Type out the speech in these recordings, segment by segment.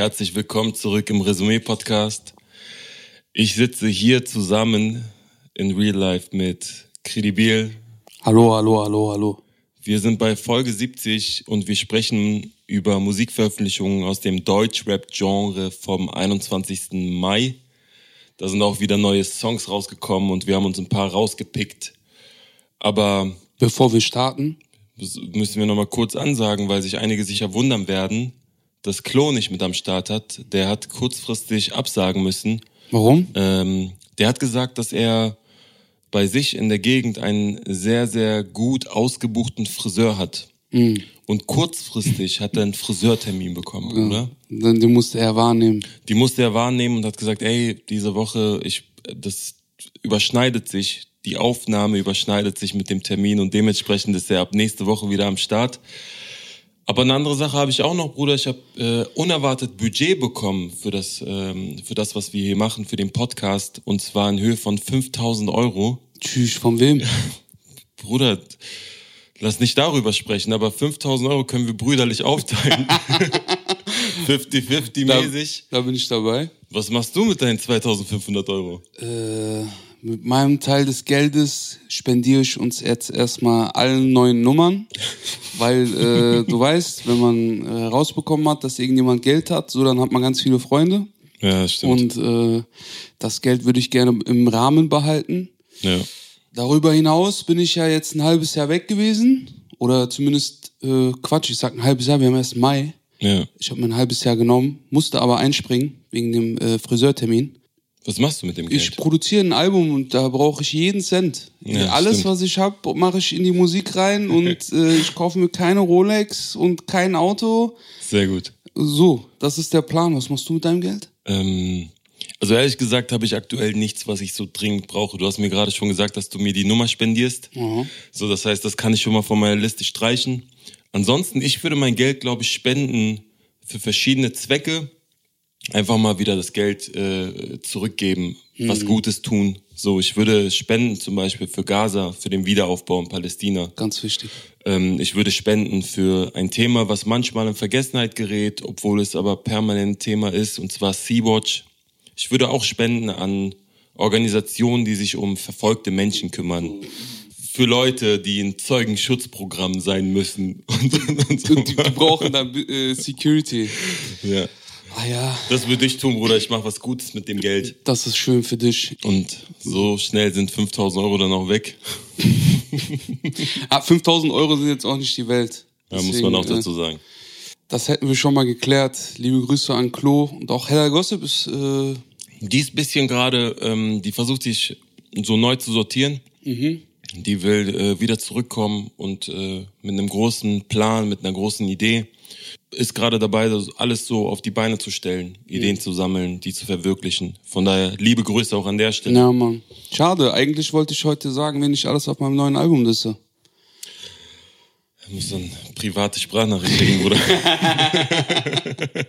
Herzlich willkommen zurück im Resümee-Podcast. Ich sitze hier zusammen in Real Life mit Credibil. Hallo, hallo, hallo, hallo. Wir sind bei Folge 70 und wir sprechen über Musikveröffentlichungen aus dem Deutsch-Rap-Genre vom 21. Mai. Da sind auch wieder neue Songs rausgekommen und wir haben uns ein paar rausgepickt. Aber bevor wir starten, müssen wir nochmal kurz ansagen, weil sich einige sicher wundern werden, dass Klo nicht mit am Start hat. Der hat kurzfristig absagen müssen. Warum? Ähm, der hat gesagt, dass er bei sich in der Gegend einen sehr, sehr gut ausgebuchten Friseur hat. Mhm. Und kurzfristig hat er einen Friseurtermin bekommen, ja. oder? Dann die musste er wahrnehmen. Die musste er wahrnehmen und hat gesagt, ey, diese Woche, ich, das überschneidet sich, die Aufnahme überschneidet sich mit dem Termin und dementsprechend ist er ab nächste Woche wieder am Start. Aber eine andere Sache habe ich auch noch, Bruder. Ich habe äh, unerwartet Budget bekommen für das, ähm, für das, was wir hier machen, für den Podcast. Und zwar in Höhe von 5000 Euro. Tschüss, von wem? Bruder, lass nicht darüber sprechen, aber 5000 Euro können wir brüderlich aufteilen. 50-50 mäßig. Da, da bin ich dabei. Was machst du mit deinen 2500 Euro? Äh mit meinem Teil des Geldes spendiere ich uns jetzt erstmal allen neuen Nummern, weil äh, du weißt, wenn man herausbekommen äh, hat, dass irgendjemand Geld hat, so dann hat man ganz viele Freunde. Ja, stimmt. Und äh, das Geld würde ich gerne im Rahmen behalten. Ja. Darüber hinaus bin ich ja jetzt ein halbes Jahr weg gewesen. Oder zumindest, äh, Quatsch, ich sag ein halbes Jahr, wir haben erst Mai. Ja. Ich habe mir ein halbes Jahr genommen, musste aber einspringen wegen dem äh, Friseurtermin. Was machst du mit dem Geld? Ich produziere ein Album und da brauche ich jeden Cent. Ja, Alles, stimmt. was ich habe, mache ich in die Musik rein und äh, ich kaufe mir keine Rolex und kein Auto. Sehr gut. So, das ist der Plan. Was machst du mit deinem Geld? Ähm, also ehrlich gesagt habe ich aktuell nichts, was ich so dringend brauche. Du hast mir gerade schon gesagt, dass du mir die Nummer spendierst. Mhm. So, das heißt, das kann ich schon mal von meiner Liste streichen. Ansonsten, ich würde mein Geld, glaube ich, spenden für verschiedene Zwecke einfach mal wieder das Geld äh, zurückgeben, mhm. was Gutes tun. So, ich würde spenden zum Beispiel für Gaza, für den Wiederaufbau in Palästina. Ganz wichtig. Ähm, ich würde spenden für ein Thema, was manchmal in Vergessenheit gerät, obwohl es aber permanent Thema ist, und zwar Sea-Watch. Ich würde auch spenden an Organisationen, die sich um verfolgte Menschen kümmern. Für Leute, die in Zeugenschutzprogramm sein müssen. Und, und so. die, die brauchen dann äh, Security. Ja. Ah ja. Das würde ich tun, Bruder. Ich mache was Gutes mit dem Geld. Das ist schön für dich. Und so schnell sind 5000 Euro dann auch weg. ah, 5000 Euro sind jetzt auch nicht die Welt. Deswegen, ja, muss man auch dazu sagen. Das hätten wir schon mal geklärt. Liebe Grüße an Klo. Und auch Hella Gossip ist... Äh die ist bisschen gerade, ähm, die versucht sich so neu zu sortieren. Mhm. Die will äh, wieder zurückkommen und äh, mit einem großen Plan, mit einer großen Idee ist gerade dabei, das alles so auf die Beine zu stellen, Ideen mhm. zu sammeln, die zu verwirklichen. Von daher liebe Grüße auch an der Stelle. Ja, Mann. Schade, eigentlich wollte ich heute sagen, wenn ich alles auf meinem neuen Album liste. Ich muss dann private Sprachnachricht schicken, Bruder.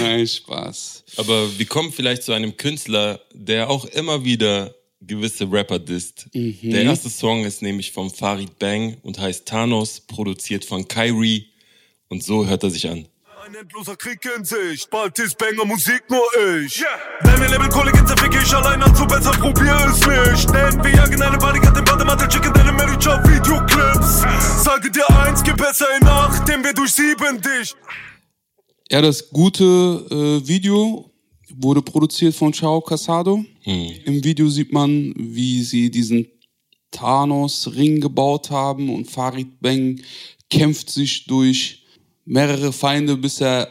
Nein, Spaß. Aber wir kommen vielleicht zu einem Künstler, der auch immer wieder gewisse Rapper disst. Mhm. Der erste Song ist nämlich von Farid Bang und heißt Thanos, produziert von Kyrie und so hört er sich an. Ein endloser Krieg in Sicht, bald ist Banger Musik nur ich. Yeah. Wenn mir Label Kohle gibt, zerficke ich allein, also besser probier es nicht. Denn wir jagen eine Bodyguard im Bademantel, schicken deine Job Videoclips. Sage dir eins, geh besser in Nacht, denn wir durchsieben dich. Ja, das gute äh, Video wurde produziert von Chao Casado. Hm. Im Video sieht man, wie sie diesen Thanos-Ring gebaut haben und Farid Bang kämpft sich durch mehrere Feinde, bis er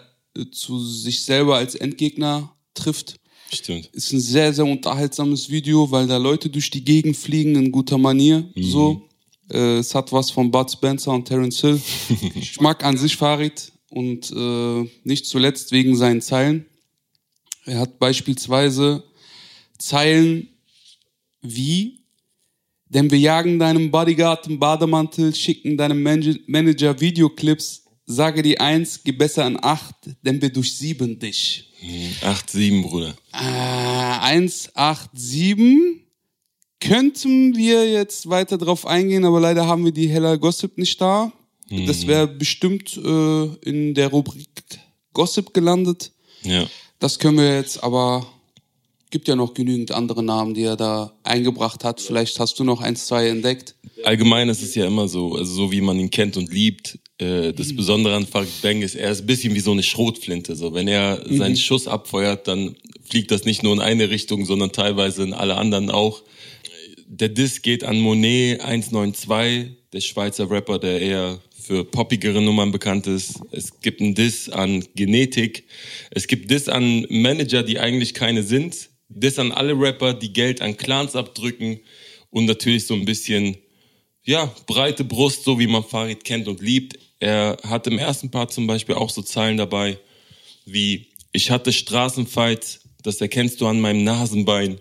zu sich selber als Endgegner trifft. Stimmt. Ist ein sehr, sehr unterhaltsames Video, weil da Leute durch die Gegend fliegen in guter Manier. Mhm. So. Äh, es hat was von Bud Spencer und Terence Hill. ich mag an sich Farid und äh, nicht zuletzt wegen seinen Zeilen. Er hat beispielsweise Zeilen wie denn wir jagen deinem Bodyguard im Bademantel, schicken deinem Manager Videoclips, sage die eins, geh besser an acht, denn wir durchsieben dich. Hm, acht, sieben, Bruder. Äh, eins, acht, sieben. Könnten wir jetzt weiter drauf eingehen, aber leider haben wir die Heller Gossip nicht da. Das wäre bestimmt äh, in der Rubrik Gossip gelandet. Ja. Das können wir jetzt, aber gibt ja noch genügend andere Namen, die er da eingebracht hat. Vielleicht hast du noch eins, zwei entdeckt. Allgemein ist es ja immer so, also so wie man ihn kennt und liebt. Äh, das Besondere an Farid Bang ist, er ist ein bisschen wie so eine Schrotflinte. So, wenn er seinen Schuss abfeuert, dann fliegt das nicht nur in eine Richtung, sondern teilweise in alle anderen auch. Der Diss geht an Monet 192, der Schweizer Rapper, der eher für poppigere Nummern bekannt ist. Es gibt einen Diss an Genetik. Es gibt Diss an Manager, die eigentlich keine sind. Diss an alle Rapper, die Geld an Clans abdrücken. Und natürlich so ein bisschen, ja, breite Brust, so wie man Farid kennt und liebt. Er hat im ersten Part zum Beispiel auch so Zeilen dabei, wie ich hatte Straßenfights, das erkennst du an meinem Nasenbein.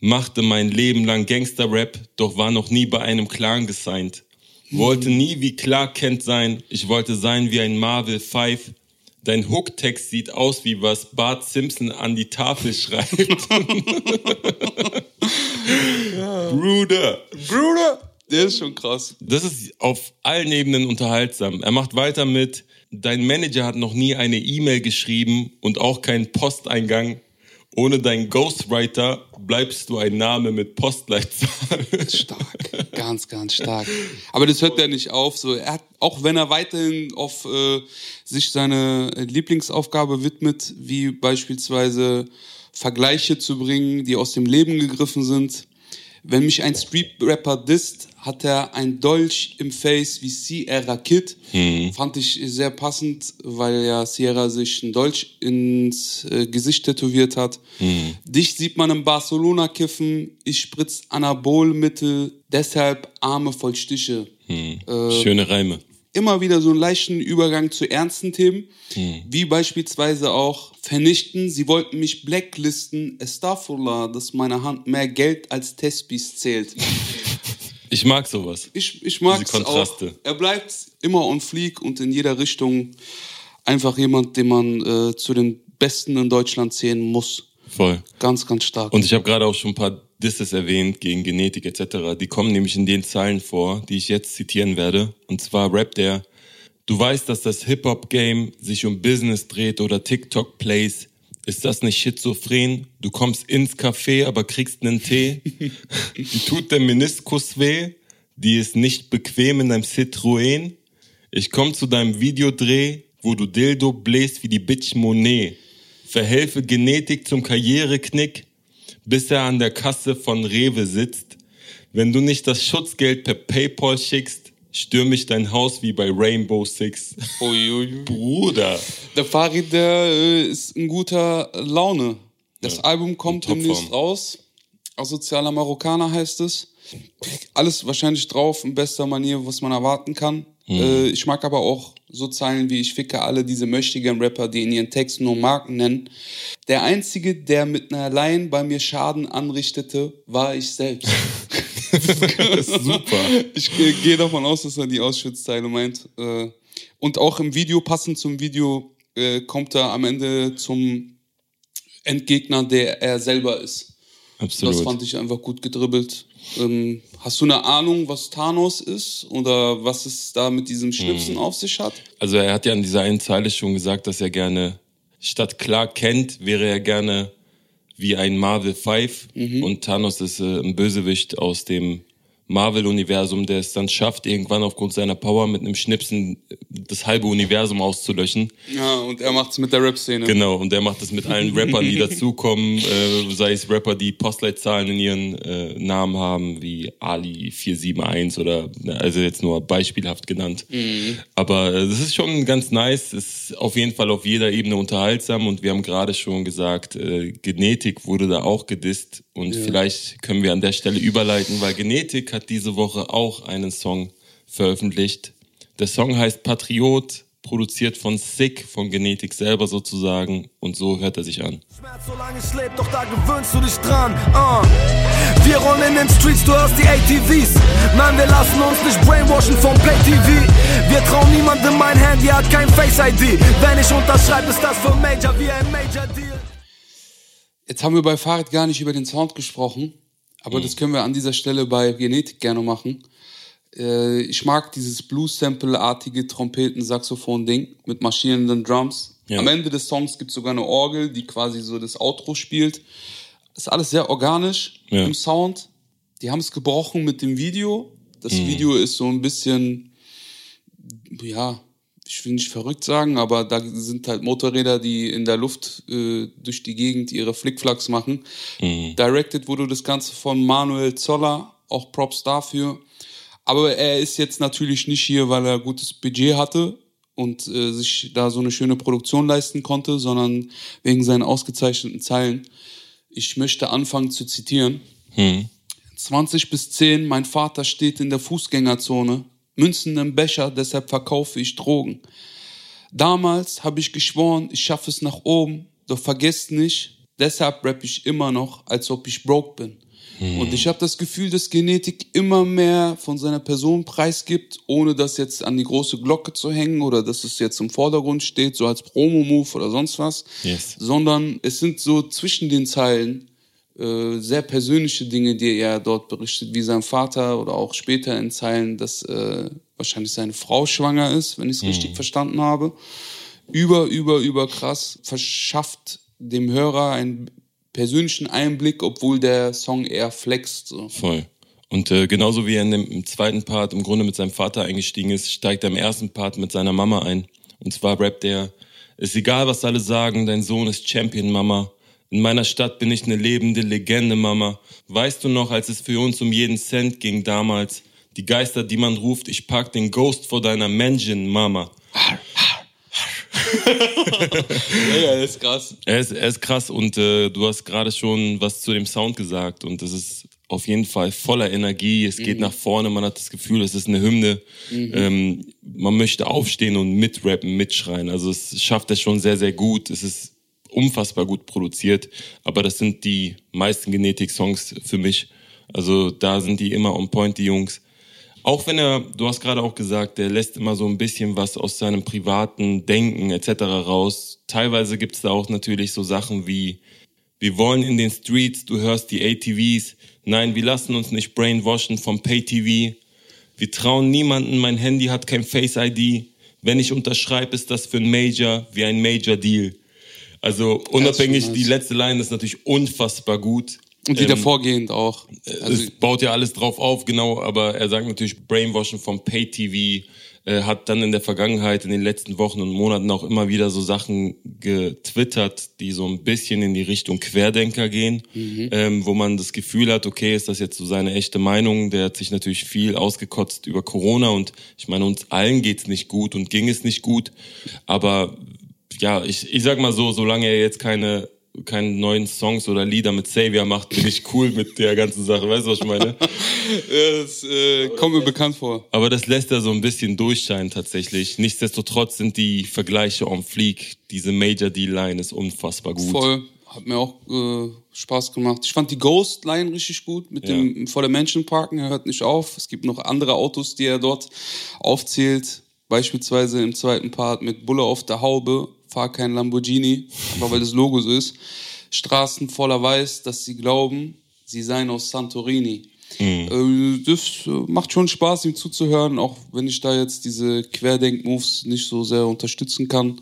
Machte mein Leben lang Gangster-Rap, doch war noch nie bei einem Clan gesigned. Wollte nie wie Clark Kent sein, ich wollte sein wie ein Marvel Five. Dein Hook-Text sieht aus wie was Bart Simpson an die Tafel schreibt. Bruder. Bruder! Der ist schon krass. Das ist auf allen Ebenen unterhaltsam. Er macht weiter mit, dein Manager hat noch nie eine E-Mail geschrieben und auch keinen Posteingang. Ohne deinen Ghostwriter bleibst du ein Name mit Postleitzahl. Stark, ganz, ganz stark. Aber das hört ja nicht auf. So, er hat, auch wenn er weiterhin auf äh, sich seine Lieblingsaufgabe widmet, wie beispielsweise Vergleiche zu bringen, die aus dem Leben gegriffen sind. Wenn mich ein Street-Rapper disst, hat er ein Dolch im Face wie Sierra Kid. Fand ich sehr passend, weil ja Sierra sich ein Dolch ins äh, Gesicht tätowiert hat. Dich sieht man im Barcelona kiffen, ich spritz Anabolmittel, deshalb Arme voll Stiche. Schöne Reime. Immer wieder so einen leichten Übergang zu ernsten Themen, Hm. wie beispielsweise auch vernichten. Sie wollten mich blacklisten. Estafullah, dass meine Hand mehr Geld als Tespis zählt. Ich mag sowas. Ich, ich mag es Diese auch. Er bleibt immer on fleek und in jeder Richtung einfach jemand, den man äh, zu den Besten in Deutschland zählen muss. Voll. Ganz, ganz stark. Und ich habe gerade auch schon ein paar Disses erwähnt gegen Genetik etc. Die kommen nämlich in den Zeilen vor, die ich jetzt zitieren werde. Und zwar rappt er, du weißt, dass das Hip-Hop-Game sich um Business dreht oder TikTok-Plays. Ist das nicht schizophren? Du kommst ins Café, aber kriegst nen Tee. Die tut der Meniskus weh. Die ist nicht bequem in deinem Citroën. Ich komm zu deinem Videodreh, wo du Dildo bläst wie die Bitch Monet. Verhelfe Genetik zum Karriereknick, bis er an der Kasse von Rewe sitzt. Wenn du nicht das Schutzgeld per Paypal schickst, stürme ich dein Haus wie bei Rainbow Six. Bruder. Der Farid, der äh, ist in guter Laune. Das Ja, Album kommt demnächst raus. Asozialer Marokkaner heißt es. Alles wahrscheinlich drauf in bester Manier, was man erwarten kann. Mhm. Äh, ich mag aber auch so Zeilen wie ich ficke alle diese mächtigen Rapper, die in ihren Texten nur Marken nennen. Der einzige, der mit einer Line bei mir Schaden anrichtete, war ich selbst. Super. Ich äh, gehe davon aus, dass er die Auschwitz-Teile meint. Äh, und auch im Video, passend zum Video, äh, kommt er am Ende zum Endgegner, der er selber ist. Das Absolut. fand ich einfach gut gedribbelt. Ähm, hast du eine Ahnung, was Thanos ist oder was es da mit diesem Schnipsen Hm. auf sich hat? Also er hat ja an dieser einen Zeile schon gesagt, dass er gerne statt Clark Kent wäre er gerne wie ein Marvel Five und Thanos ist äh, ein Bösewicht aus dem Marvel-Universum, der es dann schafft, irgendwann aufgrund seiner Power mit einem Schnipsen äh, das halbe Universum auszulöschen. Ja, und er macht's mit der Rap-Szene. Genau, und der macht das mit allen Rappern, die dazukommen, äh, sei es Rapper, die Postleitzahlen in ihren äh, Namen haben, wie Ali 471 oder, also jetzt nur beispielhaft genannt. Aber äh, das ist schon ganz nice, ist auf jeden Fall auf jeder Ebene unterhaltsam und wir haben gerade schon gesagt, äh, Genetik wurde da auch gedisst und vielleicht können wir an der Stelle überleiten, weil Genetik hat diese Woche auch einen Song veröffentlicht. Der Song heißt Patriot, produziert von Sick, von Genetik selber sozusagen. Und so hört er sich an. Schmerz, solange ich leb, doch da gewöhnst du dich dran. Uh. Wir rollen in den Streets, du hörst die ATVs. Nein, wir lassen uns nicht brainwashen vom Pay-TV. Wir trauen niemandem, mein Handy hat kein Face-ID. Wenn ich unterschreibe, ist das für Major wie ein Major-Deal. Jetzt haben wir bei Farid gar nicht über den Sound gesprochen, aber das können wir an dieser Stelle bei Genetik gerne machen. Äh, ich mag dieses Blues-Sample-artige Trompeten-Saxophon-Ding mit marschierenden Drums. Ja. Am Ende des Songs gibt es sogar eine Orgel, die quasi so das Outro spielt. Ist alles sehr organisch Ja. im Sound. Die haben es gebrochen mit dem Video. Das Mhm. Video ist so ein bisschen, ja, ich will nicht verrückt sagen, aber da sind halt Motorräder, die in der Luft äh, durch die Gegend ihre Flickflacks machen. Directed wurde das Ganze von Manuel Zoller, auch Props dafür. Aber er ist jetzt natürlich nicht hier, weil er gutes Budget hatte und äh, sich da so eine schöne Produktion leisten konnte, sondern wegen seinen ausgezeichneten Zeilen. Ich möchte anfangen zu zitieren. 20 bis 10, mein Vater steht in der Fußgängerzone, Münzen im Becher, deshalb verkaufe ich Drogen. Damals habe ich geschworen, ich schaffe es nach oben, doch vergesst nicht, deshalb rapp ich immer noch, als ob ich broke bin. Und ich habe das Gefühl, dass Genetik immer mehr von seiner Person preisgibt, ohne das jetzt an die große Glocke zu hängen oder dass es jetzt im Vordergrund steht, so als Promo-Move oder sonst was, Yes. sondern es sind so zwischen den Zeilen äh, sehr persönliche Dinge, die er dort berichtet, wie sein Vater oder auch später in Zeilen, dass äh, wahrscheinlich seine Frau schwanger ist, wenn ich es richtig verstanden habe. Über, über, über krass, verschafft dem Hörer einen persönlichen Einblick, obwohl der Song eher flext. So. Voll. Und äh, genauso wie er in dem im zweiten Part im Grunde mit seinem Vater eingestiegen ist, steigt er im ersten Part mit seiner Mama ein. Und zwar rappt er, ist egal, was alle sagen, dein Sohn ist Champion, Mama. In meiner Stadt bin ich eine lebende Legende, Mama. Weißt du noch, als es für uns um jeden Cent ging damals? Die Geister, die man ruft, ich park den Ghost vor deiner Mansion, Mama. Ja, ja, das ist krass. Er ist, er ist krass und äh, du hast gerade schon was zu dem Sound gesagt und es ist auf jeden Fall voller Energie. Es geht nach vorne, man hat das Gefühl, es ist eine Hymne. Ähm, man möchte aufstehen und mitrappen, mitschreien. Also es schafft er schon sehr, sehr gut. Es ist unfassbar gut produziert, aber das sind die meisten Genetik-Songs für mich. Also da sind die immer on point, die Jungs. Auch wenn er, du hast gerade auch gesagt, der lässt immer so ein bisschen was aus seinem privaten Denken etc. raus. Teilweise gibt's da auch natürlich so Sachen wie, wir wollen in den Streets, du hörst die ATVs. Nein, wir lassen uns nicht brainwashen vom Pay-TV. Wir trauen niemanden, mein Handy hat kein Face-ID. Wenn ich unterschreibe, ist das für ein Major wie ein Major-Deal. Also unabhängig, die letzte Line ist natürlich unfassbar gut. Und die Ähm, davorgehend auch. Also, es baut ja alles drauf auf, genau, aber er sagt natürlich Brainwashing vom Pay-TV, äh, hat dann in der Vergangenheit, in den letzten Wochen und Monaten auch immer wieder so Sachen getwittert, die so ein bisschen in die Richtung Querdenker gehen, ähm, wo man das Gefühl hat, okay, ist das jetzt so seine echte Meinung? Der hat sich natürlich viel ausgekotzt über Corona und ich meine, uns allen geht's nicht gut und ging es nicht gut, aber ja, ich, ich sag mal so, solange er jetzt keine keine neuen Songs oder Lieder mit Xavier macht, bin ich cool mit der ganzen Sache. Weißt du, was ich meine? ja, das äh, kommt mir bekannt vor. Aber das lässt er so ein bisschen durchscheinen tatsächlich. Nichtsdestotrotz sind die Vergleiche on fleek. Diese Major D-Line ist unfassbar gut. Voll. Hat mir auch äh, Spaß gemacht. Ich fand die Ghost-Line richtig gut mit dem vor der Menschen parken. Er hört nicht auf. Es gibt noch andere Autos, die er dort aufzählt. Beispielsweise im zweiten Part mit Bulle auf der Haube. Fahr kein Lamborghini, aber weil das Logo so ist. Straßen voller Weiß, dass sie glauben, sie seien aus Santorini. Äh, das äh, macht schon Spaß, ihm zuzuhören, auch wenn ich da jetzt diese Querdenk-Moves nicht so sehr unterstützen kann.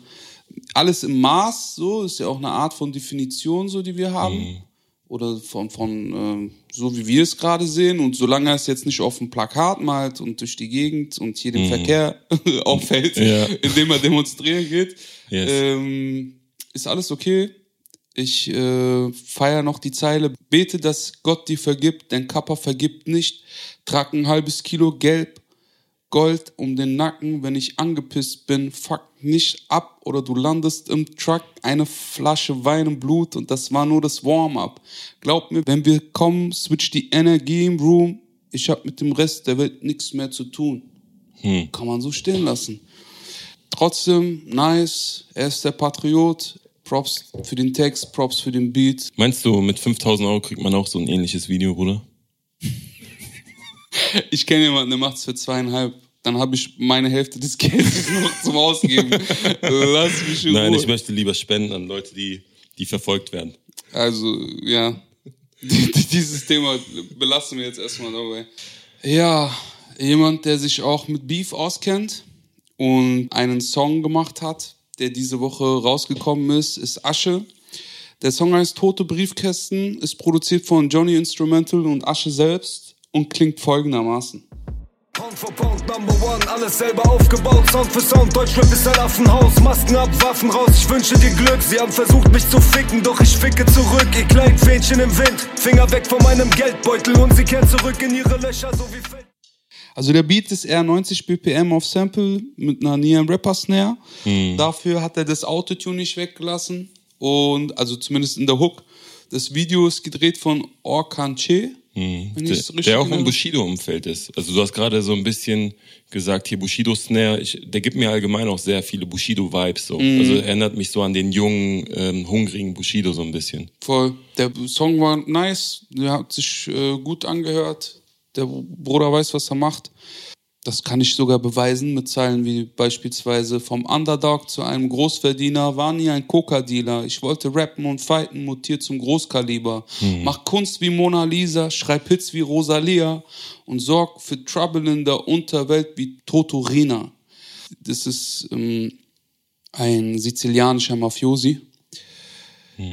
Alles im Maß, so, ist ja auch eine Art von Definition, so, die wir haben. Oder von, von ähm, so wie wir es gerade sehen. Und solange er es jetzt nicht auf dem Plakat malt und durch die Gegend und hier den Verkehr auffällt, Ja. indem er demonstrieren geht, Yes. ähm, ist alles okay. Ich äh, feiere noch die Zeile. Bete, dass Gott dir vergibt, denn Kappa vergibt nicht. Trag ein halbes Kilo Gelb, Gold um den Nacken, wenn ich angepisst bin. Fuck nicht ab oder du landest im Truck. Eine Flasche Wein und Blut und das war nur das Warm-up. Glaub mir, wenn wir kommen, switch die Energie im Room. Ich hab mit dem Rest der Welt nichts mehr zu tun. Kann man so stehen lassen. Trotzdem, nice. Er ist der Patriot. Props für den Text, Props für den Beat. Meinst du, mit 5000 Euro kriegt man auch so ein ähnliches Video, Bruder? Ich kenne jemanden, der macht es für zweieinhalb. Dann habe ich meine Hälfte des Geldes noch zum Ausgeben. Lass mich in Nein, Ruhe. ich möchte lieber spenden an Leute, die, die verfolgt werden. Also, ja. Dieses Thema belassen wir jetzt erstmal dabei. Ja, Jemand, der sich auch mit Beef auskennt und einen Song gemacht hat, der diese Woche rausgekommen ist, ist Asche. Der Song heißt Tote Briefkästen, ist produziert von Johnny Instrumental und Asche selbst und klingt folgendermaßen. Pound for Pound, Number One, alles selber aufgebaut. Sound für Sound, Deutschrap ist ein Affenhaus. Masken ab, Waffen raus, ich wünsche dir Glück. Sie haben versucht, mich zu ficken, doch ich ficke zurück. Ihr kleinen Fähnchen im Wind, Finger weg von meinem Geldbeutel und sie kehren zurück in ihre Löcher, so wie Fett. Also der Beat ist eher 90 BPM auf Sample mit einer Neon Rapper Snare. Dafür hat er das Autotune nicht weggelassen und also zumindest in der Hook. Das Video ist gedreht von Orkan Che. Wenn Der, der auch im erinnere. Bushido-Umfeld ist. Also du hast gerade so ein bisschen gesagt, hier Bushido-Snare, der gibt mir allgemein auch sehr viele Bushido-Vibes. So. Mhm. Also erinnert mich so an den jungen, ähm, hungrigen Bushido so ein bisschen. Voll. Der Song war nice, der hat sich äh, gut angehört. Der Bruder weiß, was er macht. Das kann ich sogar beweisen mit Zeilen wie beispielsweise vom Underdog zu einem Großverdiener, war nie ein Coca-Dealer. Ich wollte rappen und fighten, mutiert zum Großkaliber. Mach Kunst wie Mona Lisa, schreib Hits wie Rosalia und sorg für Trouble in der Unterwelt wie Totorina. Das ist ähm, ein sizilianischer Mafiosi.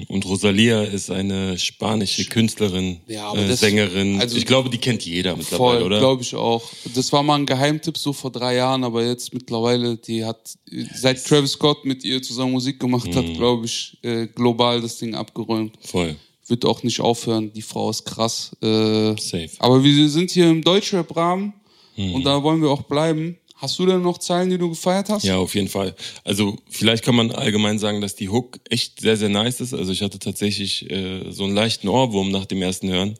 Und Rosalia ist eine spanische Künstlerin, Ja, äh, das- Sängerin. also- ich glaube, die kennt jeder mittlerweile, Voll, oder? glaube ich auch. Das war mal ein Geheimtipp so vor drei Jahren, aber jetzt mittlerweile, die hat, seit Travis Scott mit ihr zusammen Musik gemacht Mhm. hat, glaube ich, äh, global das Ding abgeräumt. Voll. Wird auch nicht aufhören, die Frau ist krass. Äh, Safe. aber wir sind hier im Deutschrap-Rahmen Mhm. und da wollen wir auch bleiben. Hast du denn noch Zeilen, die du gefeiert hast? Ja, auf jeden Fall. Also vielleicht kann man allgemein sagen, dass die Hook echt sehr, sehr nice ist. Also ich hatte tatsächlich äh, so einen leichten Ohrwurm nach dem ersten Hören.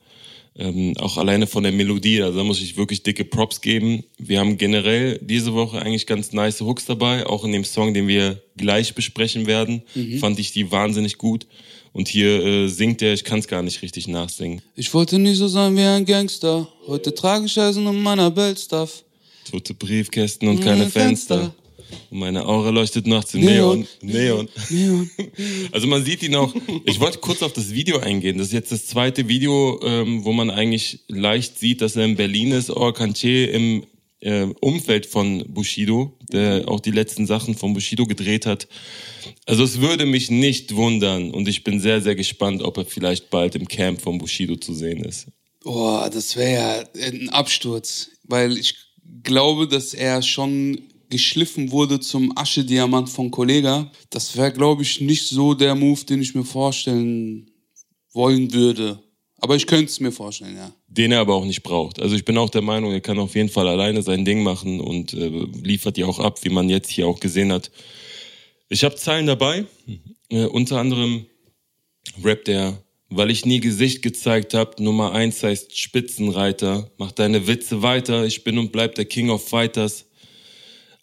Ähm, auch alleine von der Melodie, also da muss ich wirklich dicke Props geben. Wir haben generell diese Woche eigentlich ganz nice Hooks dabei, auch in dem Song, den wir gleich besprechen werden, fand ich die wahnsinnig gut. Und hier äh, singt er, ich kann es gar nicht richtig nachsingen. Ich wollte nie so sein wie ein Gangster. Heute trage ich Eisen in meiner Belt-Stuff. Tote Briefkästen und keine Mhm, Fenster. Und meine Aura leuchtet nachts im Neon. Neon. Neon. Also man sieht ihn auch. Ich wollte kurz auf das Video eingehen. Das ist jetzt das zweite Video, ähm, wo man eigentlich leicht sieht, dass er in Berlin ist. Orkanche im äh, Umfeld von Bushido, der auch die letzten Sachen von Bushido gedreht hat. Also es würde mich nicht wundern und ich bin sehr, sehr gespannt, ob er vielleicht bald im Camp von Bushido zu sehen ist. Boah, das wäre ja ein Absturz, weil ich glaube, dass er schon geschliffen wurde zum Aschediamant von Kollega. Das wäre, glaube ich, nicht so der Move, den ich mir vorstellen wollen würde. Aber ich könnte es mir vorstellen, ja. den er aber auch nicht braucht. Also ich bin auch der Meinung, er kann auf jeden Fall alleine sein Ding machen und äh, liefert die auch ab, wie man jetzt hier auch gesehen hat. Ich habe Zeilen dabei, äh, unter anderem rappt er, weil ich nie Gesicht gezeigt hab, Nummer eins heißt Spitzenreiter, mach deine Witze weiter, ich bin und bleib der King of Fighters.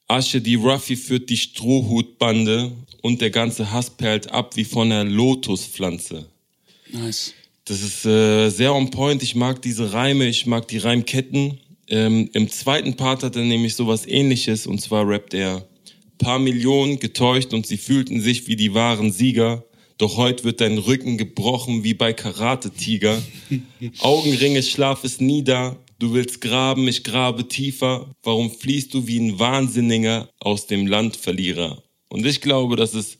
Asche, die Ruffy führt die Strohhutbande und der ganze Hass perlt ab wie von der Lotuspflanze. Nice. Das ist äh, sehr on point. Ich mag diese Reime, ich mag die Reimketten. Ähm, Im zweiten Part hat er nämlich sowas ähnliches und zwar rappt er paar Millionen getäuscht und sie fühlten sich wie die wahren Sieger. Doch heute wird dein Rücken gebrochen wie bei Karate-Tiger. Augenringe, Schlaf ist nie da. Du willst graben, ich grabe tiefer. Warum fließt du wie ein Wahnsinniger aus dem Landverlierer? Und ich glaube, das ist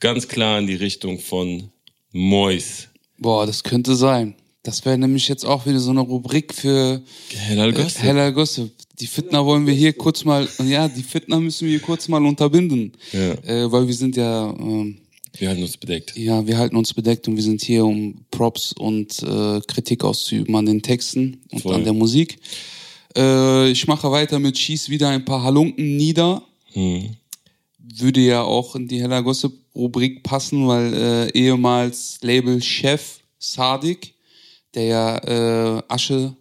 ganz klar in die Richtung von Mois. Boah, das könnte sein. Das wäre nämlich jetzt auch wieder so eine Rubrik für Hellal Gossip. Heller Gossip. Die Fitner wollen wir hier kurz mal, ja, die Fitner müssen wir hier kurz mal unterbinden. Ja. Äh, weil wir sind ja, ähm, Wir halten uns bedeckt. Ja, wir halten uns bedeckt und wir sind hier, um Props und äh, Kritik auszuüben an den Texten und Voll. an der Musik. Äh, ich mache weiter mit Schieß wieder ein paar Halunken nieder. Hm. Würde ja auch in die Heller Gossip Rubrik passen, weil äh, ehemals Label-Chef Sadik, der ja äh, Asche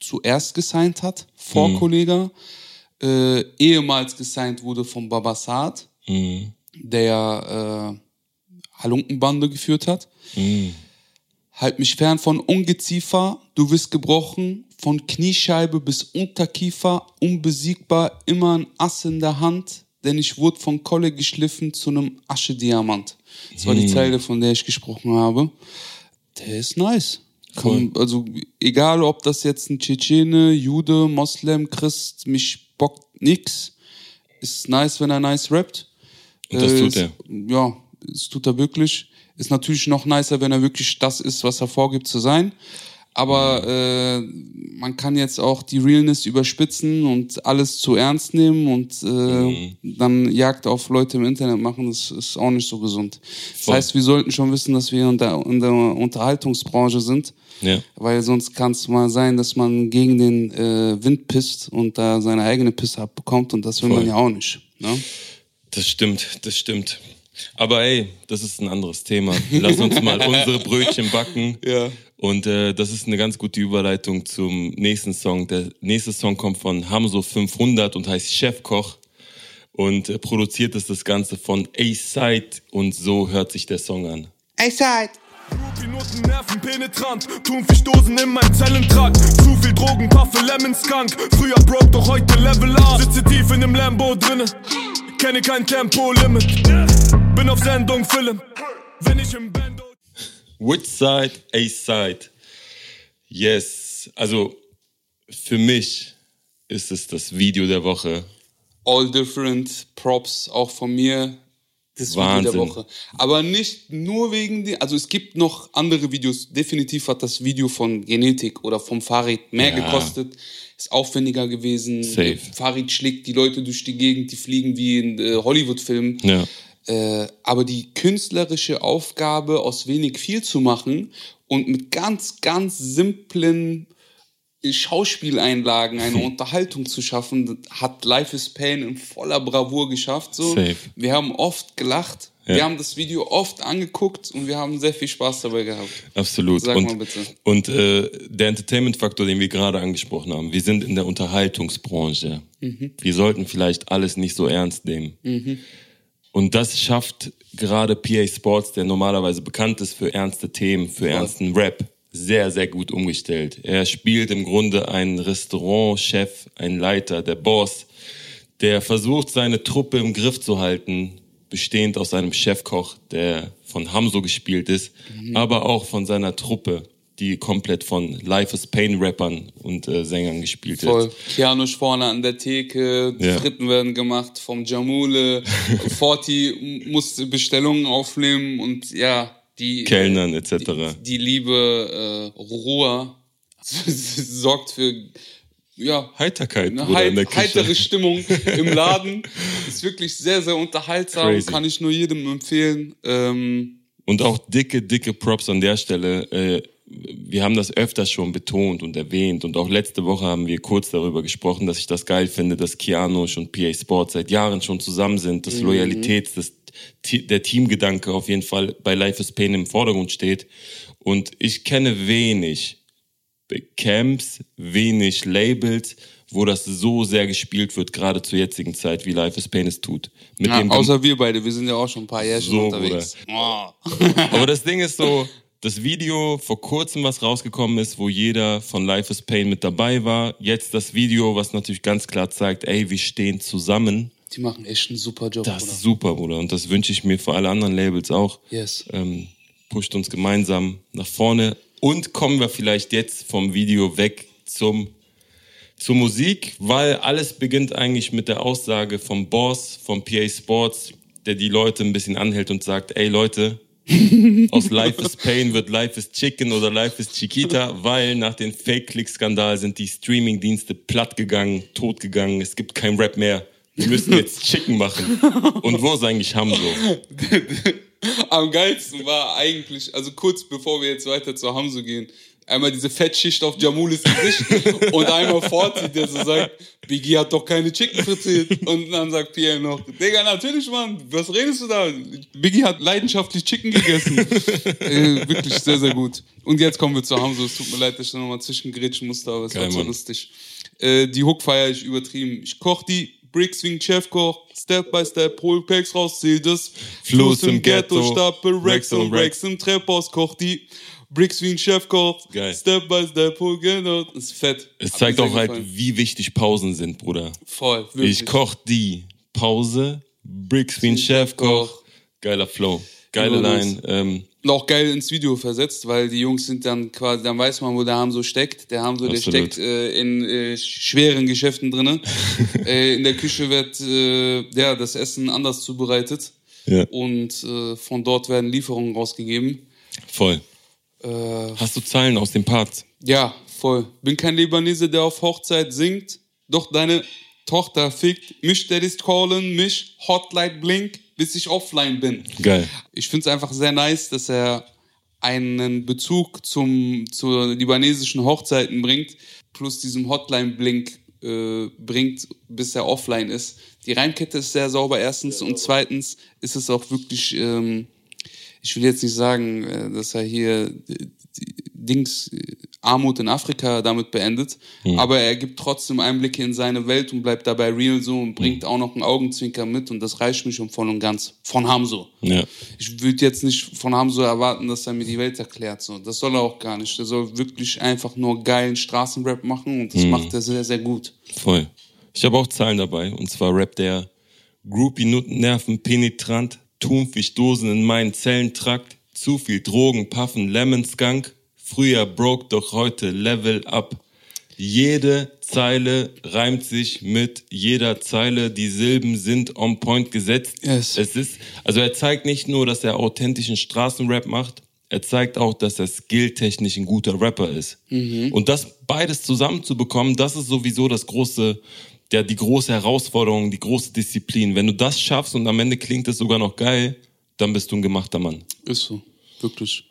zuerst gesigned hat, vor Kollega, äh, ehemals gesigned wurde von Babasat, Hm. der äh, Halunkenbande geführt hat. Hm. Halt mich fern von Ungeziefer, du wirst gebrochen, von Kniescheibe bis Unterkiefer, unbesiegbar, immer ein Ass in der Hand, denn ich wurde von Kolle geschliffen zu einem Aschediamant. Das war die Zeile, von der ich gesprochen habe. Der ist nice. Kann, also egal, ob das jetzt ein Tschetschene, Jude, Moslem, Christ, mich bockt nix. Ist nice, wenn er nice rappt. Und das Äh, tut ist- er. Ja, das tut er wirklich. Ist natürlich noch nicer, wenn er wirklich das ist, was er vorgibt zu sein. Aber äh, man kann jetzt auch die Realness überspitzen und alles zu ernst nehmen und äh, Mhm. dann Jagd auf Leute im Internet machen. Das ist auch nicht so gesund. Das Voll. heißt, wir sollten schon wissen, dass wir in der, in der Unterhaltungsbranche sind. Ja. Weil sonst kann es mal sein, dass man gegen den äh, Wind pisst und da seine eigene Pisse abbekommt und das will Voll. man ja auch nicht. Ne? Das stimmt, das stimmt. Aber ey, das ist ein anderes Thema. Lass uns mal unsere Brötchen backen. Ja. Und äh, das ist eine ganz gute Überleitung zum nächsten Song. Der nächste Song kommt von Hamso 500 und heißt Chefkoch. Und äh, produziert ist das Ganze von A-Side und so hört sich der Song an. Ey, Side! Minuten Nerven penetrant, Thunfischdosen in meinem Zellentrakt. Zu viel Drogen, Paffe, Lemon Skunk. Früher broke, doch heute Level up. Sitze tief in dem Lambo drinne, kenne kein Tempolimit. Bin auf Sendung, Film. Wenn ich im Bando. Which side, A-Side? Yes. Also für mich ist es das Video der Woche. All different Props, auch von mir. Das Video Wahnsinn. der Woche. Aber nicht nur wegen den, also es gibt noch andere Videos. Definitiv hat das Video von Genetik oder vom Farid mehr Ja. gekostet. Ist aufwendiger gewesen. Safe. Farid schlägt die Leute durch die Gegend, die fliegen wie in äh, Hollywood-Filmen. Ja. Äh, aber die künstlerische Aufgabe, aus wenig viel zu machen und mit ganz, ganz simplen Schauspieleinlagen eine Unterhaltung zu schaffen, hat Life is Pain in voller Bravour geschafft. So. Safe. Wir haben oft gelacht, Ja. wir haben das Video oft angeguckt und wir haben sehr viel Spaß dabei gehabt. Absolut. Sag und mal bitte. und äh, der Entertainment-Faktor, den wir gerade angesprochen haben, wir sind in der Unterhaltungsbranche. Mhm. Wir sollten vielleicht alles nicht so ernst nehmen. Und das schafft gerade PA Sports, der normalerweise bekannt ist für ernste Themen, für ernsten Rap, sehr, sehr gut umgestellt. Er spielt im Grunde einen Restaurantchef, einen Leiter, der Boss, der versucht, seine Truppe im Griff zu halten, bestehend aus einem Chefkoch, der von Hamso gespielt ist, aber auch von seiner Truppe, die komplett von Life is Pain Rappern und äh, Sängern gespielt Voll. wird. Kianusch vorne an der Theke, Ja. Fritten werden gemacht vom Jamule, Forti musste Bestellungen aufnehmen und ja, die Kellnern etc. Die, die liebe äh, Ruhe sorgt für ja, Heiterkeit, eine Bruder, in der Küche. heitere Stimmung im Laden. Ist wirklich sehr, sehr unterhaltsam. Crazy. Kann ich nur jedem empfehlen. Ähm, Und auch dicke, dicke Props an der Stelle. Äh, wir haben das öfters schon betont und erwähnt und auch letzte Woche haben wir kurz darüber gesprochen, dass ich das geil finde, dass Kianosch und PA Sport seit Jahren schon zusammen sind, dass Loyalität, dass der Teamgedanke auf jeden Fall bei Life is Pain im Vordergrund steht. Und ich kenne wenig Camps, wenig Labels, wo das so sehr gespielt wird, gerade zur jetzigen Zeit, wie Life is Pain es tut. Mit ja, außer wir beide, wir sind ja auch schon ein paar Jährchen So, unterwegs. Oh. aber das Ding ist so, das Video vor kurzem, was rausgekommen ist, wo jeder von Life is Pain mit dabei war. Jetzt das Video, was natürlich ganz klar zeigt, ey, wir stehen zusammen. Die machen echt einen super Job, Das ist super, Bruder. Und das wünsche ich mir für alle anderen Labels auch. Yes. Ähm, pusht uns gemeinsam nach vorne. Und kommen wir vielleicht jetzt vom Video weg zum, zur Musik, weil alles beginnt eigentlich mit der Aussage vom Boss, vom PA Sports, der die Leute ein bisschen anhält und sagt, ey Leute, aus Life is Pain wird Life is Chicken oder Life is Chiquita, weil nach dem Fake-Click-Skandal sind die Streaming-Dienste platt gegangen, tot gegangen, es gibt kein Rap mehr. Wir müssen jetzt Chicken machen. Und wo ist eigentlich Hamzo? Am geilsten war eigentlich, also kurz bevor wir jetzt weiter zu Hamso gehen, einmal diese Fettschicht auf Jamulis Gesicht und einmal Forti, der so sagt, Biggie hat doch keine Chicken frittiert. Und dann sagt Pierre noch, Digga, natürlich, Mann, was redest du da? Biggie hat leidenschaftlich Chicken gegessen. äh, wirklich sehr, sehr gut. Und jetzt kommen wir zu Hamso. Es tut mir leid, dass ich da nochmal zwischengrätschen musste, aber es Geil, war so Mann. lustig. Äh, die Hook feiere ich übertrieben. Ich koch die Bricks wie ein Chefkoch, Step by Step, hol Packs raus, zieh das. Fluss im Ghetto, Stapel Rex und Rex im Trephaus, koch die Bricks wie ein Chefkoch, Geil. Step by Step, hol Ghetto. Ist fett. Es Hat zeigt auch halt, gefallen. wie wichtig Pausen sind, Bruder. Voll, wirklich. Ich koch die Pause, Bricks wie ein Chefkoch. Geiler Flow. Geile Immer Line. Ähm, Und auch geil ins Video versetzt, weil die Jungs sind dann quasi, dann weiß man, wo der Hamso steckt. Der Hamso, der Absolut. steckt äh, in äh, schweren Geschäften drinne. äh, in der Küche wird äh, ja, das Essen anders zubereitet. Ja. Und äh, von dort werden Lieferungen rausgegeben. voll. Äh, Hast du Zeilen aus dem Part? ja, voll. Bin kein Libanese, der auf Hochzeit singt. Doch deine Tochter fickt mich, der ist callen, mich, Hotlight blink, bis ich offline bin. Geil. Ich finde es einfach sehr nice, dass er einen Bezug zum, zu libanesischen Hochzeiten bringt, plus diesem Hotline-Blink äh, bringt, bis er offline ist. Die Reimkette ist sehr sauber, erstens. Und zweitens ist es auch wirklich, ähm, ich will jetzt nicht sagen, äh, dass er hier äh, Dings, äh, Armut in Afrika damit beendet, aber er gibt trotzdem Einblicke in seine Welt und bleibt dabei real so und bringt auch noch einen Augenzwinker mit und das reicht mir schon voll und ganz. Von Hamso. Ja. Ich würde jetzt nicht von Hamso erwarten, dass er mir die Welt erklärt. So. Das soll er auch gar nicht. Der soll wirklich einfach nur geilen Straßenrap machen und das macht er sehr, sehr gut. Voll. Ich habe auch Zahlen dabei. Und zwar rappt der Groupie Nerven penetrant, Thunfischdosen in meinen Zellentrakt, zu viel Drogen, Puffen, Lemon Skunk, früher broke, doch heute Level up. Jede Zeile reimt sich mit jeder Zeile. Die Silben sind on point gesetzt. Yes. Es ist, also er zeigt nicht nur, dass er authentischen Straßenrap macht, er zeigt auch, dass er skilltechnisch ein guter Rapper ist. Und das beides zusammenzubekommen, das ist sowieso das große, der, die große Herausforderung, die große Disziplin. Wenn du das schaffst und am Ende klingt es sogar noch geil, dann bist du ein gemachter Mann. Ist so. Wirklich.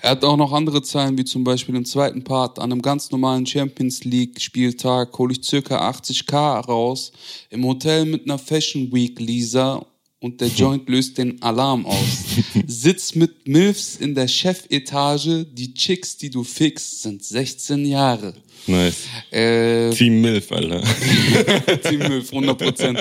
Er hat auch noch andere Zahlen, wie zum Beispiel im zweiten Part. An einem ganz normalen Champions League Spieltag hole ich circa 80k raus. Im Hotel mit einer Fashion Week Lisa und der Joint löst den Alarm aus. Sitz mit Milfs in der Chefetage. Die Chicks, die du fixst, sind 16 Jahre. Nice. Äh, Team Milf, Alter. Team Milf, 100 Prozent.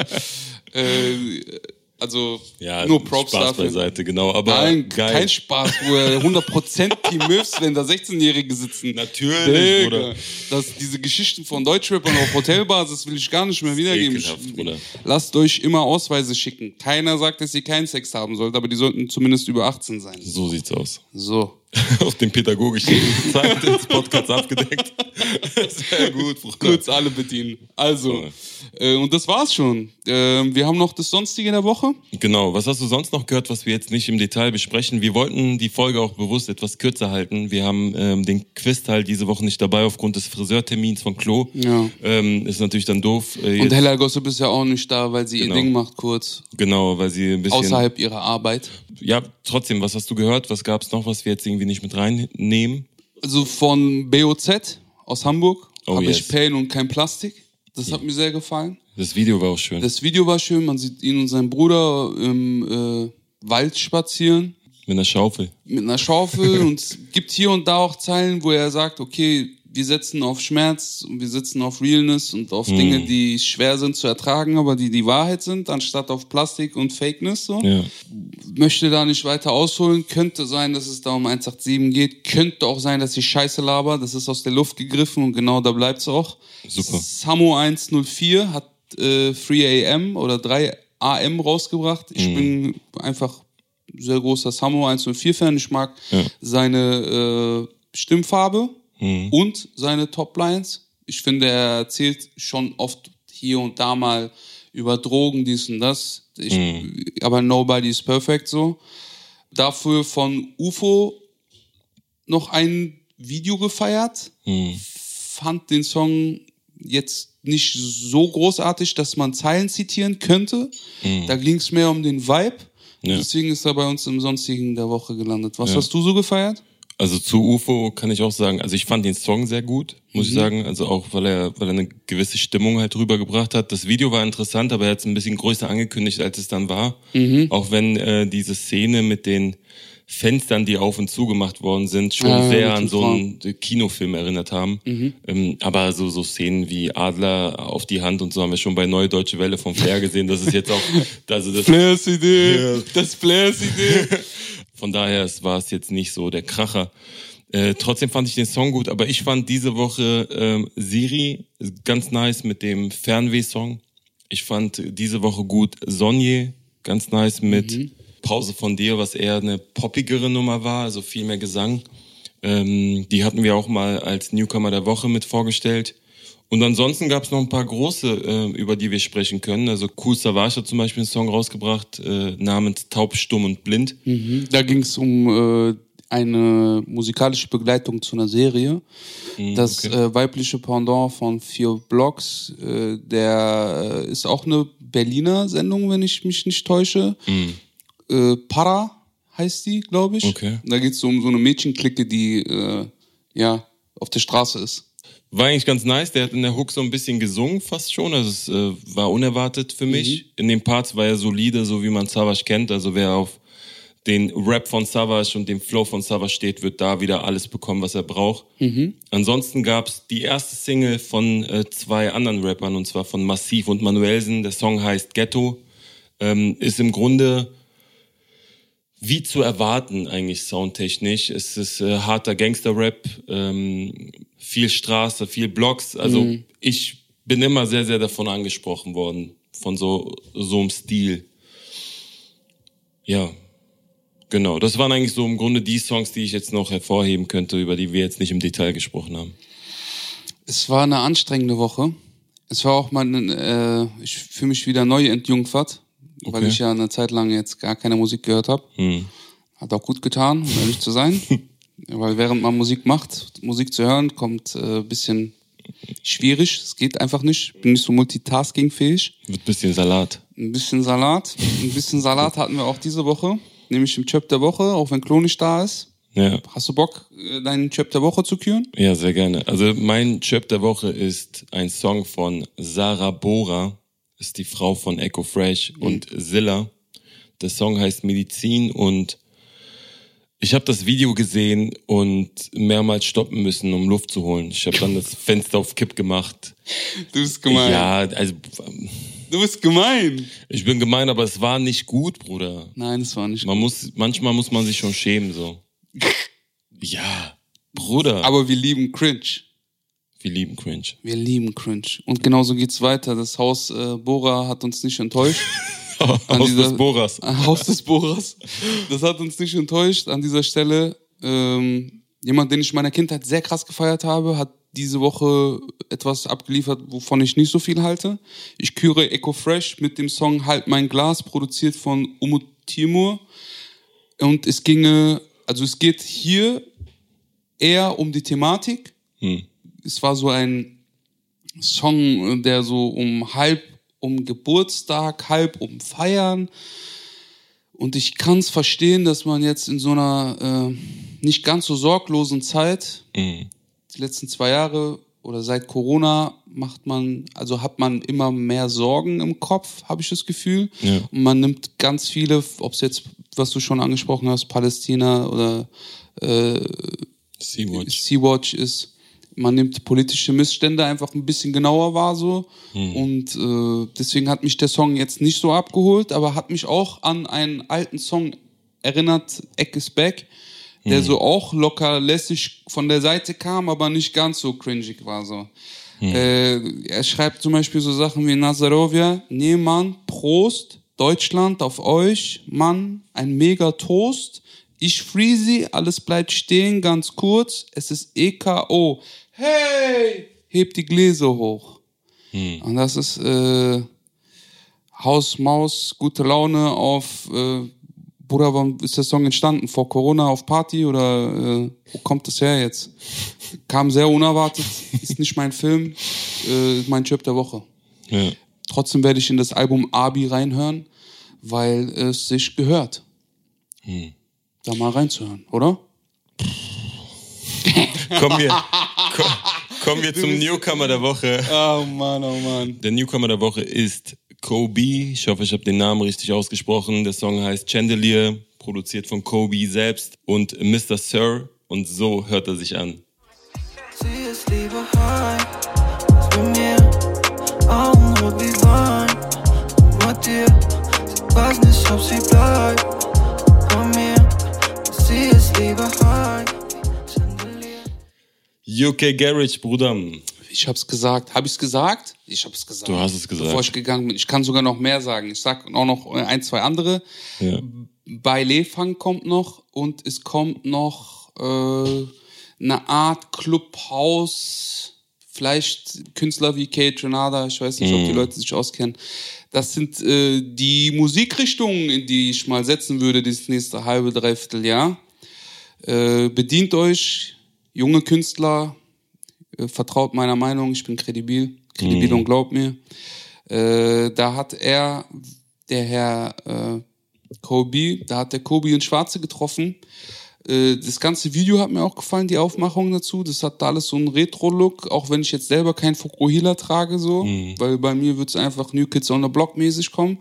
Äh, also Ja, nur Props Spaß dafür. beiseite, genau. Aber Nein, geil. kein Spaß, wo er 100% Team Milfs, wenn da 16-Jährige sitzen. Natürlich, Digga, Bruder. Das, diese Geschichten von Deutschrappern auf Hotelbasis will ich gar nicht mehr wiedergeben. Ekelhaft, Bruder. Lasst euch immer Ausweise schicken. Keiner sagt, dass ihr keinen Sex haben sollt, aber die sollten zumindest über 18 sein. So sieht's aus. So. Auf dem pädagogischen Zeit des Podcasts abgedeckt. Sehr gut, Bruder. Kurz alle bedienen. Also, äh, und das war's schon. Ähm, wir haben noch das Sonstige der Woche. Genau, was hast du sonst noch gehört, was wir jetzt nicht im Detail besprechen? Wir wollten die Folge auch bewusst etwas kürzer halten. Wir haben ähm, den Quiz-Teil diese Woche nicht dabei aufgrund des Friseurtermins von Klo. Ja. Ähm, ist natürlich dann doof. Äh, Und Hella Gossip ist ja auch nicht da, weil sie Genau. ihr Ding macht kurz. genau, weil sie ein bisschen... Außerhalb ihrer Arbeit. Ja, trotzdem, was hast du gehört? Was gab's noch, was wir jetzt irgendwie nicht mit reinnehmen? Also von BOZ aus Hamburg Oh, habe yes. ich Pain und kein Plastik. Das hat mir sehr gefallen. Das Video war auch schön. Das Video war schön. Man sieht ihn und seinen Bruder im äh, Wald spazieren mit einer Schaufel. mit einer Schaufel und es gibt hier und da auch Zeilen, wo er sagt, okay, wir setzen auf Schmerz und wir setzen auf Realness und auf Mhm. Dinge, die schwer sind zu ertragen, aber die die Wahrheit sind, anstatt auf Plastik und Fakeness so. Ja. Möchte da nicht weiter ausholen. Könnte sein, dass es da um 187 geht. Könnte auch sein, dass ich Scheiße laber. Das ist aus der Luft gegriffen und genau da bleibt's auch. Super. Samo 104 hat äh, 3 AM oder 3 AM rausgebracht. Ich bin einfach sehr großer Samo 104-Fan. Ich mag seine äh, Stimmfarbe und seine Toplines. Ich finde, er erzählt schon oft hier und da mal über Drogen, dies und das. Ich, Aber nobody is perfect so. Dafür von UFO noch ein Video gefeiert. Fand den Song jetzt nicht so großartig, dass man Zeilen zitieren könnte. Da ging es mehr um den Vibe. Ja. Deswegen ist er bei uns im Sonstigen der Woche gelandet. Was Ja. hast du so gefeiert? Also zu UFO kann ich auch sagen, also ich fand den Song sehr gut, muss ich sagen. Also auch, weil er, weil er eine gewisse Stimmung halt rübergebracht hat. Das Video war interessant, aber er hat es ein bisschen größer angekündigt, als es dann war. Auch wenn äh, diese Szene mit den Fenstern, die auf und zugemacht worden sind, schon Ja, sehr an so einen Kinofilm erinnert haben. Mhm. Ähm, aber so, so Szenen wie Adler auf die Hand und so haben wir schon bei Neue Deutsche Welle vom Flair gesehen. Das ist jetzt auch, also das Flairs Idee. Ja. Das Flairs Idee. Von daher war es jetzt nicht so der Kracher. Äh, trotzdem fand ich den Song gut, aber ich fand diese Woche ähm, Siri ganz nice mit dem Fernweh-Song. Ich fand diese Woche gut Sonje ganz nice mit Pause von dir, was eher eine poppigere Nummer war, also viel mehr Gesang. Ähm, die hatten wir auch mal als Newcomer der Woche mit vorgestellt. Und ansonsten gab es noch ein paar große, äh, über die wir sprechen können. Also Cool Savage hat zum Beispiel einen Song rausgebracht äh, namens Taub, Stumm und Blind. Mhm. Da ging es um äh, eine musikalische Begleitung zu einer Serie. Mhm, das okay. äh, weibliche Pendant von Vier Blocks, äh, der äh, ist auch eine Berliner Sendung, wenn ich mich nicht täusche. Äh, Para heißt die, glaube ich. Mhm. Okay. Da geht es um so eine Mädchenklicke, die ja auf der Straße ist. War eigentlich ganz nice. Der hat in der Hook so ein bisschen gesungen, fast schon. Also es äh, war unerwartet für mich. In den Parts war er solide, so wie man Savage kennt. Also wer auf den Rap von Savage und den Flow von Savage steht, wird da wieder alles bekommen, was er braucht. Ansonsten gab's die erste Single von äh, zwei anderen Rappern, und zwar von Massiv und Manuelsen. Der Song heißt Ghetto. Ähm, ist im Grunde wie zu erwarten eigentlich soundtechnisch. Es ist äh, harter Gangster-Rap, ähm, viel Straße, viel Blocks. Also ich bin immer sehr, sehr davon angesprochen worden, von so, so einem Stil. Ja, genau. Das waren eigentlich so im Grunde die Songs, die ich jetzt noch hervorheben könnte, über die wir jetzt nicht im Detail gesprochen haben. Es war eine anstrengende Woche. Es war auch mal, äh, ich fühle mich wieder neu entjungfert, weil Okay. ich ja eine Zeit lang jetzt gar keine Musik gehört habe. Hm. Hat auch gut getan, um ehrlich zu sein. weil während man Musik macht, Musik zu hören, kommt äh, bisschen schwierig. Es geht einfach nicht. Ich bin nicht so multitaskingfähig. Wird bisschen Salat. Ein bisschen Salat. Ein bisschen Salat hatten wir auch diese Woche, nämlich im Chöp der Woche, auch wenn Klo nicht da ist. Ja. Hast du Bock, äh, deinen Chöp der Woche zu küren? Ja, sehr gerne. Also mein Chip der Woche ist ein Song von Sarah Bora, ist die Frau von Echo Fresh und Zilla. Der Song heißt Medizin und ich habe das Video gesehen und mehrmals stoppen müssen, um Luft zu holen. Ich habe dann das Fenster auf Kipp gemacht. Du bist gemein. Ja, also Du bist gemein. ich bin gemein, aber es war nicht gut, Bruder. Nein, es war nicht Man muss, manchmal muss man sich schon schämen, so. Ja, Bruder. Aber wir lieben Cringe. Wir lieben Cringe. Wir lieben Cringe. Und genauso geht's weiter. Das Haus äh, Bora hat uns nicht enttäuscht. Aus dieser- des Bohrers. Haus des Bohrers. Das hat uns nicht enttäuscht. An dieser Stelle, ähm, jemand, den ich in meiner Kindheit sehr krass gefeiert habe, hat diese Woche etwas abgeliefert, wovon ich nicht so viel halte. Ich küre Echo Fresh mit dem Song Halt mein Glas, produziert von Umut Timur. Und es ginge, also es geht hier eher um die Thematik. Hm. Es war so ein Song, der so um halb um Geburtstag, halb um Feiern. Und ich kann es verstehen, dass man jetzt in so einer äh, nicht ganz so sorglosen Zeit, Mhm. die letzten zwei Jahre oder seit Corona macht man, also hat man immer mehr Sorgen im Kopf, habe ich das Gefühl. Ja. Und man nimmt ganz viele, ob es jetzt, was du schon angesprochen hast, Palästina oder Sea-Watch. Sea-Watch ist, man nimmt politische Missstände einfach ein bisschen genauer wahr so. Und äh, deswegen hat mich der Song jetzt nicht so abgeholt, aber hat mich auch an einen alten Song erinnert, Eck is Back, der so auch locker lässig von der Seite kam, aber nicht ganz so cringig war so. Äh, er schreibt zum Beispiel so Sachen wie Nazarovia, nee Mann, Prost, Deutschland auf euch, Mann, ein mega Toast. Ich freeze, alles bleibt stehen, ganz kurz. Es ist EKO. Hey! Hebt die Gläser hoch. Und das ist äh, Haus, Maus, gute Laune auf. Äh, Bruder, wann ist der Song entstanden? Vor Corona auf Party oder äh, wo kommt das her jetzt? Kam sehr unerwartet, ist nicht mein Film, äh, ist mein Chip der Woche. Ja. Trotzdem werde ich in das Album Abi reinhören, weil es sich gehört. Da mal reinzuhören, oder? Kommen wir, ko kommen wir zum Newcomer der Woche. Oh Mann, oh Mann. Der Newcomer der Woche ist Kobe. Ich hoffe, ich habe den Namen richtig ausgesprochen. Der Song heißt Chandelier, produziert von Kobe selbst und Mr. Sir. Und so hört er sich an. Weiß nicht, ob sie bleibt bei mir. Sie ist lieber high. UK Garage, Bruder. Ich hab's gesagt. Hab ich's gesagt? Ich hab's gesagt. Du hast es gesagt. Bevor ich gegangen bin. Ich kann sogar noch mehr sagen. Ich sag auch noch ein, zwei andere. Ja. Bei Lefang kommt noch und es kommt noch äh, eine Art Clubhaus, vielleicht Künstler wie Kate Renada, ich weiß nicht, ob die Mhm. Leute sich auskennen. Das sind äh, die Musikrichtungen, in die ich mal setzen würde, dieses nächste halbe, dreiviertel Jahr. Äh, bedient euch, junge Künstler, äh, vertraut meiner Meinung, ich bin kredibil, kredibil und glaubt mir. Äh, da hat er, der Herr äh, Kobe, da hat der Kobe in Schwarze getroffen. Äh, das ganze Video hat mir auch gefallen, die Aufmachung dazu. Das hat da alles so einen Retro-Look, auch wenn ich jetzt selber kein Fukuhila trage, so, weil bei mir wird's einfach New Kids on the Block mäßig kommen.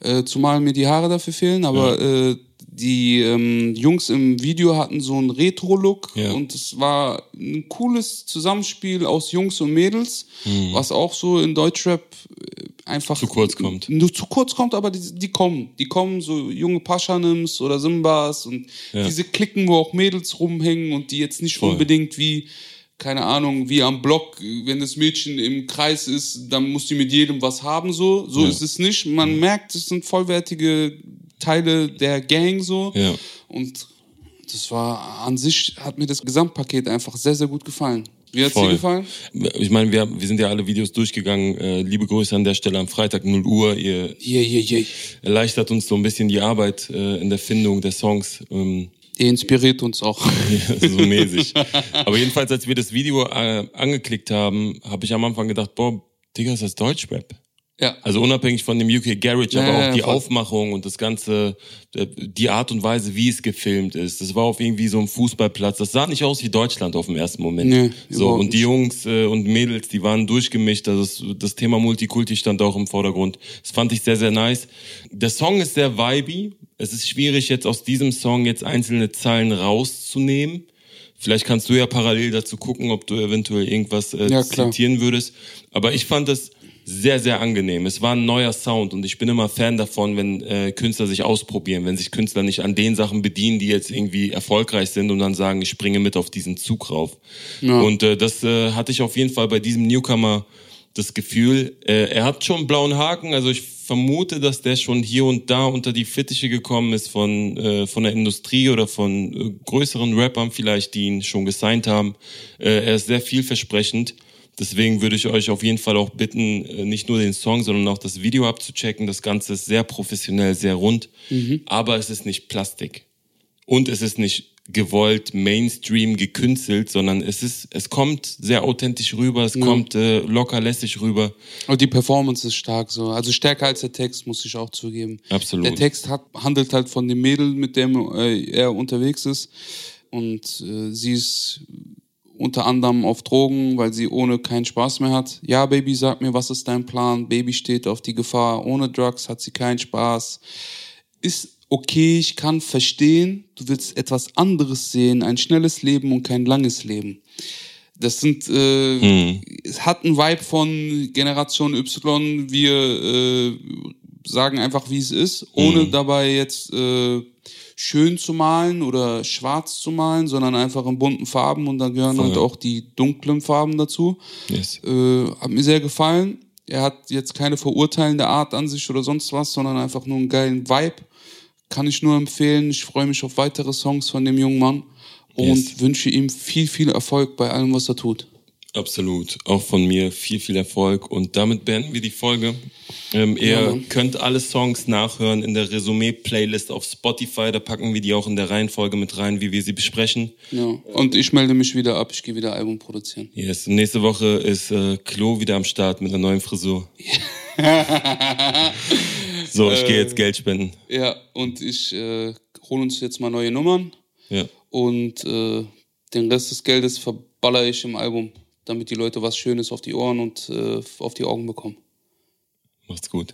Äh, zumal mir die Haare dafür fehlen, aber äh, die ähm, Jungs im Video hatten so einen Retro-Look Ja. und es war ein cooles Zusammenspiel aus Jungs und Mädels, was auch so in Deutschrap äh, einfach Zu kurz kommt. Nur zu kurz kommt, aber die, die kommen. Die kommen, so junge Paschanims oder Simbas und Ja. diese Klicken, wo auch Mädels rumhängen und die jetzt nicht Voll. unbedingt wie, keine Ahnung, wie am Block, wenn das Mädchen im Kreis ist, dann muss die mit jedem was haben, so. So Ja. ist es nicht. Man merkt, es sind vollwertige Teile der Gang, so. Ja. Und das war an sich, hat mir das Gesamtpaket einfach sehr, sehr gut gefallen. Wie hat's dir Voll. gefallen? Ich meine, wir, wir sind ja alle Videos durchgegangen. Äh, liebe Grüße an der Stelle am Freitag 0 Uhr. Ihr Yeah, yeah, yeah. erleichtert uns so ein bisschen die Arbeit äh, in der Findung der Songs. Ähm, Der inspiriert uns auch. Ja, so mäßig. Aber jedenfalls, als wir das Video äh, angeklickt haben, habe ich am Anfang gedacht, boah, Digga, ist das Deutschrap? Ja. Also unabhängig von dem UK Garage, Ja, aber ja, auch die voll. Aufmachung und das ganze, äh, die Art und Weise, wie es gefilmt ist. Das war auf irgendwie so einem Fußballplatz. Das sah nicht aus wie Deutschland auf dem ersten Moment. Nee, so und die. Jungs äh, und Mädels, die waren durchgemischt. Also das, das Thema Multikulti stand auch im Vordergrund. Das fand ich sehr, sehr nice. Der Song ist sehr vibey. Es ist schwierig, jetzt aus diesem Song jetzt einzelne Zeilen rauszunehmen. Vielleicht kannst du ja parallel dazu gucken, ob du eventuell irgendwas äh, Ja, zitieren würdest. Aber ich fand es sehr, sehr angenehm. Es war ein neuer Sound und ich bin immer Fan davon, wenn äh, Künstler sich ausprobieren, wenn sich Künstler nicht an den Sachen bedienen, die jetzt irgendwie erfolgreich sind und dann sagen, ich springe mit auf diesen Zug rauf. Und äh, das äh, hatte ich auf jeden Fall bei diesem Newcomer das Gefühl, äh, er hat schon einen blauen Haken, also ich vermute, dass der schon hier und da unter die Fittiche gekommen ist von, äh, von der Industrie oder von äh, größeren Rappern vielleicht, die ihn schon gesigned haben. Äh, er ist sehr vielversprechend. Deswegen würde ich euch auf jeden Fall auch bitten, äh, nicht nur den Song, sondern auch das Video abzuchecken. Das Ganze ist sehr professionell, sehr rund, aber es ist nicht Plastik. Und es ist nicht gewollt Mainstream gekünstelt, sondern es ist, es kommt sehr authentisch rüber, es kommt äh, locker lässig rüber. Und die Performance ist stark so. Also stärker als der Text, muss ich auch zugeben. Absolut. Der Text hat, handelt halt von dem Mädel, mit dem äh, er unterwegs ist. Und äh, sie ist unter anderem auf Drogen, weil sie ohne keinen Spaß mehr hat. Ja, Baby, sag mir, was ist dein Plan? Baby steht auf die Gefahr. Ohne Drugs hat sie keinen Spaß. Ist okay, ich kann verstehen, du willst etwas anderes sehen, ein schnelles Leben und kein langes Leben. Das sind, äh, es hat einen Vibe von Generation Y, wir äh, sagen einfach, wie es ist, ohne dabei jetzt äh, schön zu malen oder schwarz zu malen, sondern einfach in bunten Farben und dann gehören Voll. halt auch die dunklen Farben dazu. Yes. Äh, hat mir sehr gefallen. Er hat jetzt keine verurteilende Art an sich oder sonst was, sondern einfach nur einen geilen Vibe. Kann ich nur empfehlen. Ich freue mich auf weitere Songs von dem jungen Mann und Yes. wünsche ihm viel, viel Erfolg bei allem, was er tut. Absolut. Auch von mir viel, viel Erfolg. Und damit beenden wir die Folge. Ähm, ihr Ja, könnt alle Songs nachhören in der Resümee-Playlist auf Spotify. Da packen wir die auch in der Reihenfolge mit rein, wie wir sie besprechen. Ja. Und ich melde mich wieder ab. Ich gehe wieder Album produzieren. Yes. Nächste Woche ist äh, Klo wieder am Start mit einer neuen Frisur. so, ich gehe jetzt Geld spenden. Ja, und ich äh, hole uns jetzt mal neue Nummern Ja. und äh, den Rest des Geldes verballer ich im Album, damit die Leute was Schönes auf die Ohren und äh, auf die Augen bekommen. Macht's gut.